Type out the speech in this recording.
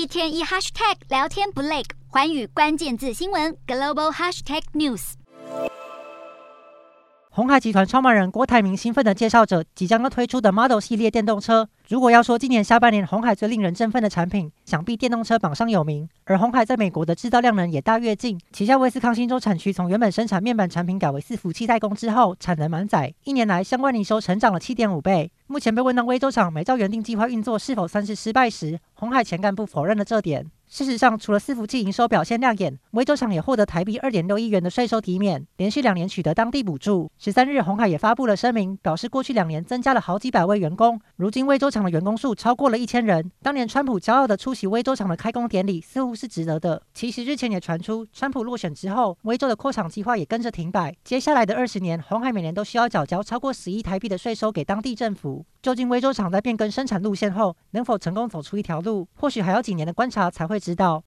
一天一 hashtag 聊天不累，寰宇关键字新闻 global hashtag news。鸿海集团创办人郭台铭兴奋地介绍着即将要推出的 Model 系列电动车。如果要说今年下半年红海最令人振奋的产品，想必电动车榜上有名。而红海在美国的制造量能也大跃进，旗下威斯康星州产区从原本生产面板产品改为伺服器代工之后，产能满载，一年来相关营收成长了七点五倍。目前被问到威州厂没照原定计划运作是否算是失败时，红海前干部否认了这点。事实上，除了伺服器营收表现亮眼，威州厂也获得台币二点六亿元的税收抵免，连续两年取得当地补助。十三日，红海也发布了声明，表示过去两年增加了好几百位员工，如今威州厂的员工数超过了一千人。当年川普骄傲地出席威州厂的开工典礼，似乎是值得的。其实日前也传出，川普落选之后，威州的扩厂计划也跟着停摆。接下来的二十年，鸿海每年都需要缴交超过十亿台币的税收给当地政府。究竟威州厂在变更生产路线后，能否成功走出一条路，或许还要几年的观察才会知道。